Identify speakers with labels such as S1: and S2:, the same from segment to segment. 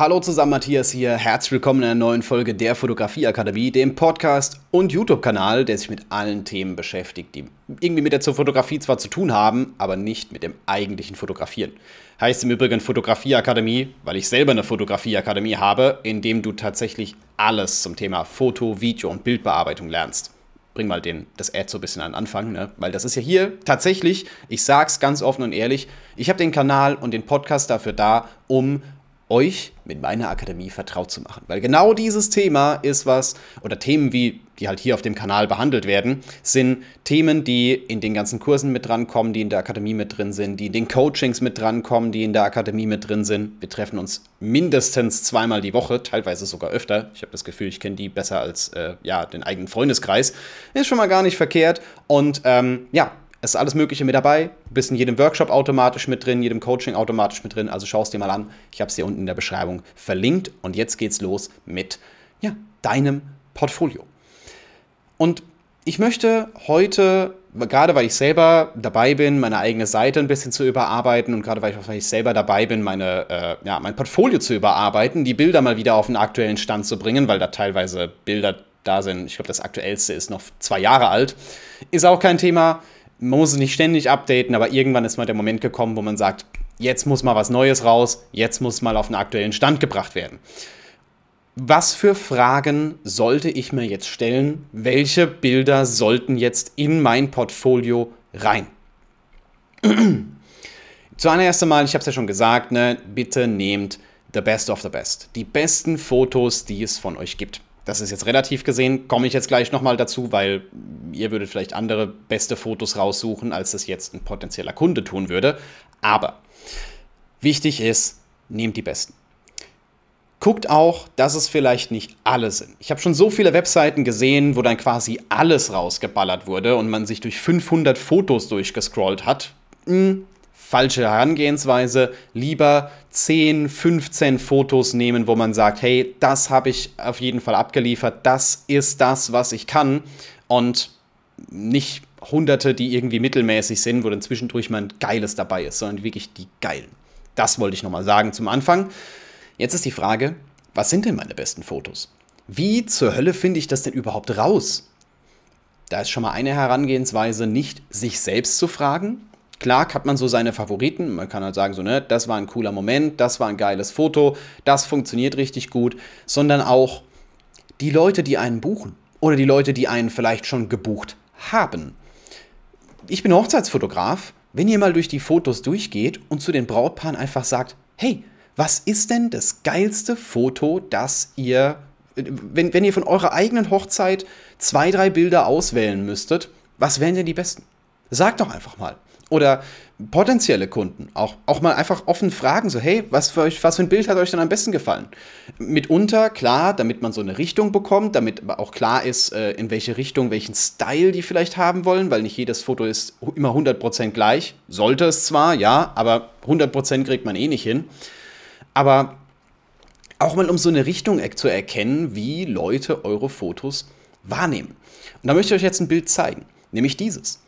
S1: Hallo zusammen, Matthias hier. Herzlich willkommen in einer neuen Folge der Fotografieakademie, dem Podcast und YouTube-Kanal, der sich mit allen Themen beschäftigt, die irgendwie mit der Fotografie zwar zu tun haben, aber nicht mit dem eigentlichen Fotografieren. Heißt im Übrigen Fotografieakademie, weil ich selber eine Fotografieakademie habe, in dem du tatsächlich alles zum Thema Foto, Video und Bildbearbeitung lernst bring mal den, das Ad so ein bisschen an den Anfang, ne? weil das ist ja hier tatsächlich, ich sag's ganz offen und ehrlich, ich habe den Kanal und den Podcast dafür da, um euch mit meiner Akademie vertraut zu machen. Weil genau dieses Thema ist was, oder Themen wie, die halt hier auf dem Kanal behandelt werden, sind Themen, die in den ganzen Kursen mit drankommen, die in der Akademie mit drin sind, die in den Coachings mit drankommen, die in der Akademie mit drin sind. Wir treffen uns mindestens zweimal die Woche, teilweise sogar öfter. Ich habe das Gefühl, ich kenne die besser als äh, ja, den eigenen Freundeskreis. Ist schon mal gar nicht verkehrt. Und ähm, ja, es ist alles Mögliche mit dabei. Du bist in jedem Workshop automatisch mit drin, jedem Coaching automatisch mit drin. Also schau es dir mal an. Ich habe es dir unten in der Beschreibung verlinkt. Und jetzt geht's los mit ja, deinem Portfolio. Und ich möchte heute, gerade weil ich selber dabei bin, meine eigene Seite ein bisschen zu überarbeiten und gerade weil ich, weil ich selber dabei bin, meine, äh, ja, mein Portfolio zu überarbeiten, die Bilder mal wieder auf den aktuellen Stand zu bringen, weil da teilweise Bilder da sind. Ich glaube, das aktuellste ist noch zwei Jahre alt. Ist auch kein Thema man muss es nicht ständig updaten, aber irgendwann ist mal der Moment gekommen, wo man sagt, jetzt muss mal was Neues raus, jetzt muss mal auf einen aktuellen Stand gebracht werden. Was für Fragen sollte ich mir jetzt stellen? Welche Bilder sollten jetzt in mein Portfolio rein? Zuallererst einmal, ich habe es ja schon gesagt, ne, bitte nehmt the best of the best. Die besten Fotos, die es von euch gibt. Das ist jetzt relativ gesehen, komme ich jetzt gleich nochmal dazu, weil ihr würdet vielleicht andere beste Fotos raussuchen, als das jetzt ein potenzieller Kunde tun würde. Aber wichtig ist, nehmt die besten. Guckt auch, dass es vielleicht nicht alle sind. Ich habe schon so viele Webseiten gesehen, wo dann quasi alles rausgeballert wurde und man sich durch 500 Fotos durchgescrollt hat. Hm, falsche Herangehensweise. Lieber 10, 15 Fotos nehmen, wo man sagt, hey, das habe ich auf jeden Fall abgeliefert, das ist das, was ich kann. Und nicht hunderte, die irgendwie mittelmäßig sind, wo dann zwischendurch mal ein geiles dabei ist, sondern wirklich die geilen. Das wollte ich nochmal sagen zum Anfang. Jetzt ist die Frage, was sind denn meine besten Fotos? Wie zur Hölle finde ich das denn überhaupt raus? Da ist schon mal eine Herangehensweise, nicht sich selbst zu fragen, Klar hat man so seine Favoriten. Man kann halt sagen, so, ne, das war ein cooler Moment, das war ein geiles Foto, das funktioniert richtig gut, sondern auch die Leute, die einen buchen oder die Leute, die einen vielleicht schon gebucht haben. Ich bin Hochzeitsfotograf. Wenn ihr mal durch die Fotos durchgeht und zu den Brautpaaren einfach sagt, hey, was ist denn das geilste Foto, das ihr, wenn, wenn ihr von eurer eigenen Hochzeit zwei, drei Bilder auswählen müsstet, was wären denn die besten? Sagt doch einfach mal oder potenzielle Kunden auch, auch mal einfach offen fragen, so hey, was für, euch, was für ein Bild hat euch denn am besten gefallen? Mitunter, klar, damit man so eine Richtung bekommt, damit aber auch klar ist, äh, in welche Richtung, welchen Style die vielleicht haben wollen, weil nicht jedes Foto ist immer 100% gleich. Sollte es zwar, ja, aber 100% kriegt man eh nicht hin. Aber auch mal um so eine Richtung zu erkennen, wie Leute eure Fotos wahrnehmen. Und da möchte ich euch jetzt ein Bild zeigen, nämlich dieses.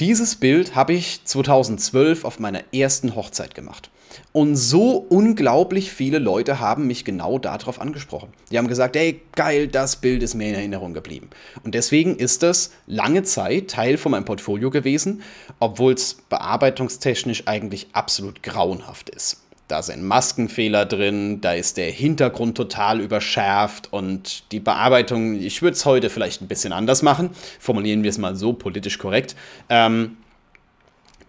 S1: Dieses Bild habe ich 2012 auf meiner ersten Hochzeit gemacht. Und so unglaublich viele Leute haben mich genau darauf angesprochen. Die haben gesagt, ey, geil, das Bild ist mir in Erinnerung geblieben. Und deswegen ist das lange Zeit Teil von meinem Portfolio gewesen, obwohl es bearbeitungstechnisch eigentlich absolut grauenhaft ist. Da sind Maskenfehler drin, da ist der Hintergrund total überschärft und die Bearbeitung, ich würde es heute vielleicht ein bisschen anders machen, formulieren wir es mal so politisch korrekt. Ähm,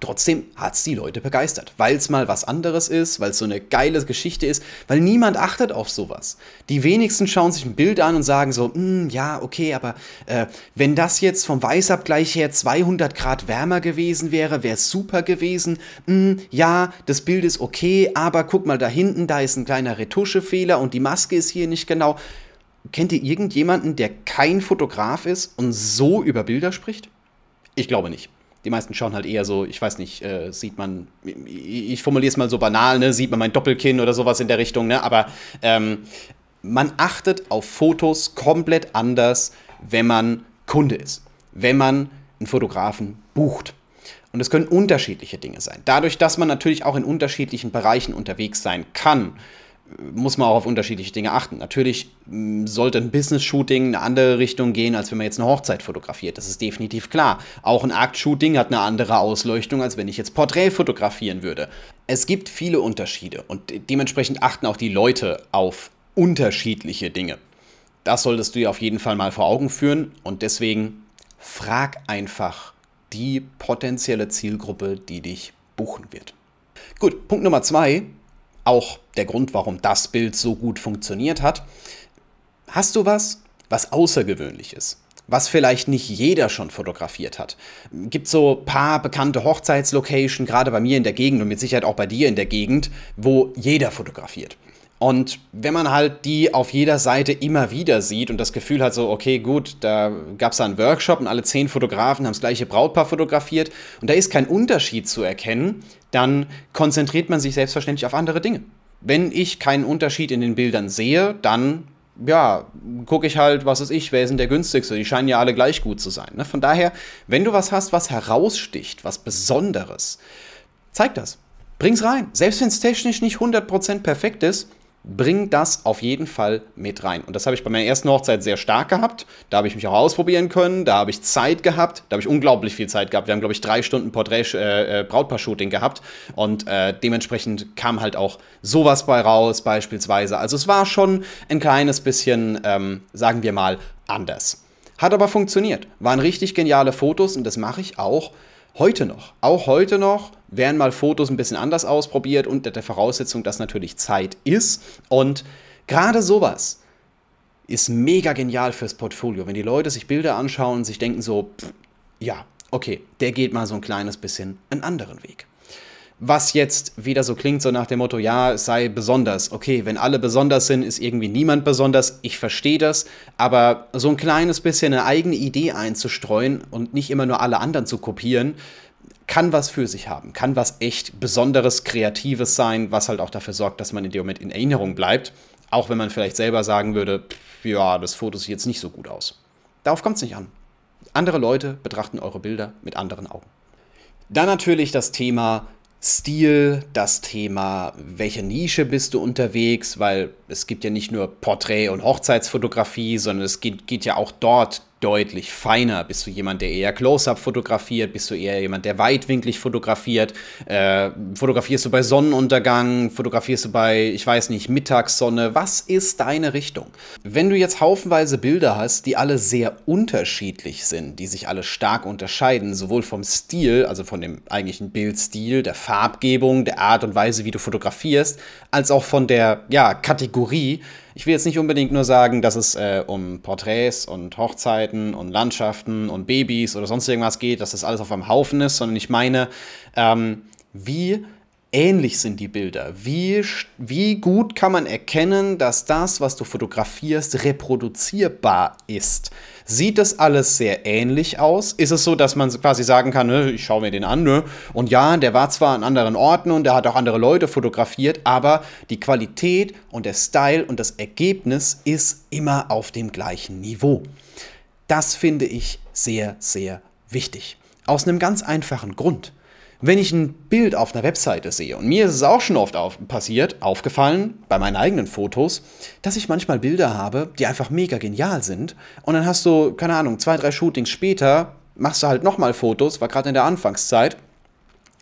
S1: Trotzdem hat es die Leute begeistert, weil es mal was anderes ist, weil es so eine geile Geschichte ist, weil niemand achtet auf sowas. Die wenigsten schauen sich ein Bild an und sagen so, hm, ja, okay, aber äh, wenn das jetzt vom Weißabgleich her 200 Grad wärmer gewesen wäre, wäre es super gewesen. Hm, ja, das Bild ist okay, aber guck mal da hinten, da ist ein kleiner Retuschefehler und die Maske ist hier nicht genau. Kennt ihr irgendjemanden, der kein Fotograf ist und so über Bilder spricht? Ich glaube nicht. Die meisten schauen halt eher so, ich weiß nicht, äh, sieht man, ich formuliere es mal so banal, ne, sieht man mein Doppelkinn oder sowas in der Richtung, ne, aber ähm, man achtet auf Fotos komplett anders, wenn man Kunde ist, wenn man einen Fotografen bucht. Und es können unterschiedliche Dinge sein. Dadurch, dass man natürlich auch in unterschiedlichen Bereichen unterwegs sein kann, muss man auch auf unterschiedliche Dinge achten. Natürlich sollte ein Business-Shooting eine andere Richtung gehen, als wenn man jetzt eine Hochzeit fotografiert. Das ist definitiv klar. Auch ein Akt-Shooting hat eine andere Ausleuchtung, als wenn ich jetzt Porträt fotografieren würde. Es gibt viele Unterschiede und dementsprechend achten auch die Leute auf unterschiedliche Dinge. Das solltest du dir auf jeden Fall mal vor Augen führen und deswegen frag einfach die potenzielle Zielgruppe, die dich buchen wird. Gut, Punkt Nummer zwei auch der Grund, warum das Bild so gut funktioniert hat. Hast du was, was außergewöhnlich ist? was vielleicht nicht jeder schon fotografiert hat. Gibt so paar bekannte Hochzeitslocations, gerade bei mir in der Gegend und mit Sicherheit auch bei dir in der Gegend, wo jeder fotografiert. Und wenn man halt die auf jeder Seite immer wieder sieht und das Gefühl hat, so, okay, gut, da gab es einen Workshop und alle zehn Fotografen haben das gleiche Brautpaar fotografiert und da ist kein Unterschied zu erkennen, dann konzentriert man sich selbstverständlich auf andere Dinge. Wenn ich keinen Unterschied in den Bildern sehe, dann ja, gucke ich halt, was ist ich, wer ist denn der günstigste? Die scheinen ja alle gleich gut zu sein. Ne? Von daher, wenn du was hast, was heraussticht, was Besonderes, zeig das. Bring's rein. Selbst wenn es technisch nicht 100% perfekt ist, bring das auf jeden Fall mit rein. Und das habe ich bei meiner ersten Hochzeit sehr stark gehabt. Da habe ich mich auch ausprobieren können, da habe ich Zeit gehabt, da habe ich unglaublich viel Zeit gehabt. Wir haben, glaube ich, drei Stunden Porträt, äh, äh, Brautpaar-Shooting gehabt und äh, dementsprechend kam halt auch sowas bei raus, beispielsweise. Also es war schon ein kleines bisschen, ähm, sagen wir mal, anders. Hat aber funktioniert. Waren richtig geniale Fotos und das mache ich auch heute noch. Auch heute noch werden mal Fotos ein bisschen anders ausprobiert unter der Voraussetzung, dass natürlich Zeit ist. Und gerade sowas ist mega genial fürs Portfolio. Wenn die Leute sich Bilder anschauen und sich denken so, pff, ja, okay, der geht mal so ein kleines bisschen einen anderen Weg was jetzt wieder so klingt, so nach dem Motto, ja, es sei besonders. Okay, wenn alle besonders sind, ist irgendwie niemand besonders. Ich verstehe das, aber so ein kleines bisschen eine eigene Idee einzustreuen und nicht immer nur alle anderen zu kopieren, kann was für sich haben, kann was echt Besonderes, Kreatives sein, was halt auch dafür sorgt, dass man in dem Moment in Erinnerung bleibt, auch wenn man vielleicht selber sagen würde, pff, ja, das Foto sieht jetzt nicht so gut aus. Darauf kommt es nicht an. Andere Leute betrachten eure Bilder mit anderen Augen. Dann natürlich das Thema Stil, das Thema, welche Nische bist du unterwegs, weil es gibt ja nicht nur Porträt- und Hochzeitsfotografie, sondern es geht, geht ja auch dort deutlich feiner. Bist du jemand, der eher Close-up fotografiert? Bist du eher jemand, der weitwinklig fotografiert? Äh, fotografierst du bei Sonnenuntergang? Fotografierst du bei, ich weiß nicht, Mittagssonne? Was ist deine Richtung? Wenn du jetzt haufenweise Bilder hast, die alle sehr unterschiedlich sind, die sich alle stark unterscheiden, sowohl vom Stil, also von dem eigentlichen Bildstil, der Farbgebung, der Art und Weise, wie du fotografierst, als auch von der ja, Kategorie, ich will jetzt nicht unbedingt nur sagen, dass es äh, um Porträts und Hochzeiten und Landschaften und Babys oder sonst irgendwas geht, dass das alles auf einem Haufen ist, sondern ich meine, ähm, wie ähnlich sind die Bilder? Wie, wie gut kann man erkennen, dass das, was du fotografierst, reproduzierbar ist? Sieht das alles sehr ähnlich aus? Ist es so, dass man quasi sagen kann, ne, ich schaue mir den an, ne? und ja, der war zwar an anderen Orten und der hat auch andere Leute fotografiert, aber die Qualität und der Style und das Ergebnis ist immer auf dem gleichen Niveau. Das finde ich sehr, sehr wichtig. Aus einem ganz einfachen Grund. Wenn ich ein Bild auf einer Webseite sehe, und mir ist es auch schon oft auf, passiert, aufgefallen, bei meinen eigenen Fotos, dass ich manchmal Bilder habe, die einfach mega genial sind. Und dann hast du, keine Ahnung, zwei, drei Shootings später, machst du halt nochmal Fotos, war gerade in der Anfangszeit,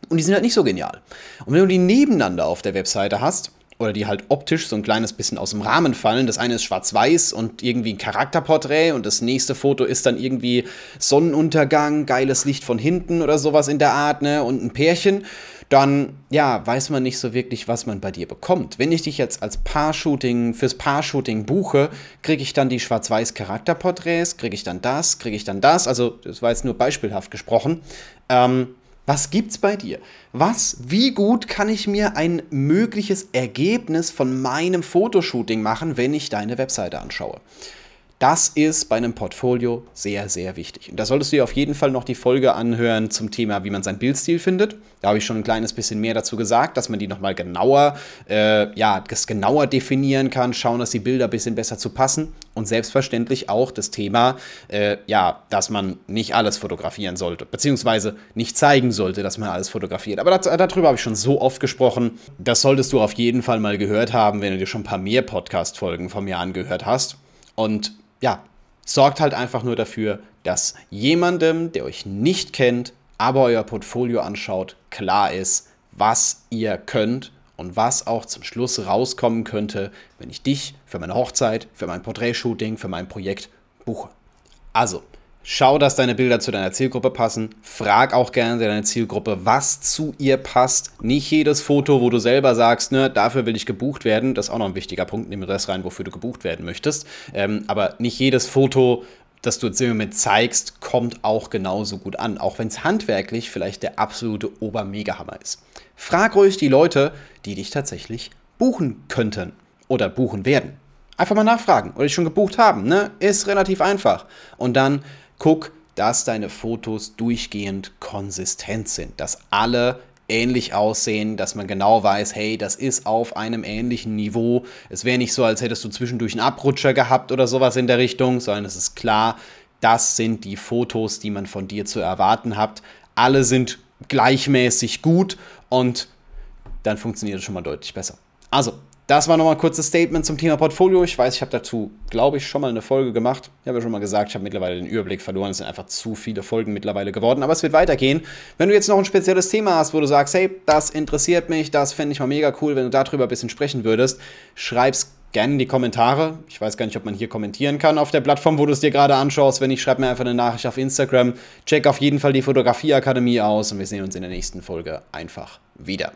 S1: und die sind halt nicht so genial. Und wenn du die nebeneinander auf der Webseite hast, oder die halt optisch so ein kleines bisschen aus dem Rahmen fallen. Das eine ist schwarz-weiß und irgendwie ein Charakterporträt und das nächste Foto ist dann irgendwie Sonnenuntergang, geiles Licht von hinten oder sowas in der Art, ne, und ein Pärchen. Dann, ja, weiß man nicht so wirklich, was man bei dir bekommt. Wenn ich dich jetzt als Paar-Shooting, fürs Paar-Shooting buche, kriege ich dann die schwarz-weiß Charakterporträts, kriege ich dann das, kriege ich dann das. Also, das war jetzt nur beispielhaft gesprochen. Ähm, was gibt's bei dir? Was, wie gut kann ich mir ein mögliches Ergebnis von meinem Fotoshooting machen, wenn ich deine Webseite anschaue? Das ist bei einem Portfolio sehr, sehr wichtig. Und da solltest du dir auf jeden Fall noch die Folge anhören zum Thema, wie man seinen Bildstil findet. Da habe ich schon ein kleines bisschen mehr dazu gesagt, dass man die nochmal genauer, äh, ja, das genauer definieren kann, schauen, dass die Bilder ein bisschen besser zu passen Und selbstverständlich auch das Thema, äh, ja, dass man nicht alles fotografieren sollte, beziehungsweise nicht zeigen sollte, dass man alles fotografiert. Aber das, darüber habe ich schon so oft gesprochen. Das solltest du auf jeden Fall mal gehört haben, wenn du dir schon ein paar mehr Podcast-Folgen von mir angehört hast. Und ja, sorgt halt einfach nur dafür, dass jemandem, der euch nicht kennt, aber euer Portfolio anschaut, klar ist, was ihr könnt und was auch zum Schluss rauskommen könnte, wenn ich dich für meine Hochzeit, für mein Porträtshooting, für mein Projekt buche. Also, schau, dass deine Bilder zu deiner Zielgruppe passen. Frag auch gerne deine Zielgruppe, was zu ihr passt. Nicht jedes Foto, wo du selber sagst, ne, dafür will ich gebucht werden. Das ist auch noch ein wichtiger Punkt. Nimm das rein, wofür du gebucht werden möchtest. Ähm, aber nicht jedes Foto das du jetzt im Moment zeigst, kommt auch genauso gut an, auch wenn es handwerklich vielleicht der absolute Obermegahammer ist. Frag ruhig die Leute, die dich tatsächlich buchen könnten oder buchen werden. Einfach mal nachfragen oder dich schon gebucht haben, ne? Ist relativ einfach. Und dann guck, dass deine Fotos durchgehend konsistent sind, dass alle ähnlich aussehen, dass man genau weiß, hey, das ist auf einem ähnlichen Niveau. Es wäre nicht so, als hättest du zwischendurch einen Abrutscher gehabt oder sowas in der Richtung, sondern es ist klar, das sind die Fotos, die man von dir zu erwarten hat. Alle sind gleichmäßig gut und dann funktioniert es schon mal deutlich besser. Also, das war nochmal ein kurzes Statement zum Thema Portfolio. Ich weiß, ich habe dazu, glaube ich, schon mal eine Folge gemacht. Ich habe ja schon mal gesagt, ich habe mittlerweile den Überblick verloren. Es sind einfach zu viele Folgen mittlerweile geworden. Aber es wird weitergehen. Wenn du jetzt noch ein spezielles Thema hast, wo du sagst, hey, das interessiert mich, das fände ich mal mega cool, wenn du darüber ein bisschen sprechen würdest, schreib's gerne in die Kommentare. Ich weiß gar nicht, ob man hier kommentieren kann auf der Plattform, wo du es dir gerade anschaust. Wenn nicht, schreib mir einfach eine Nachricht auf Instagram. Check auf jeden Fall die Fotografieakademie aus und wir sehen uns in der nächsten Folge einfach wieder.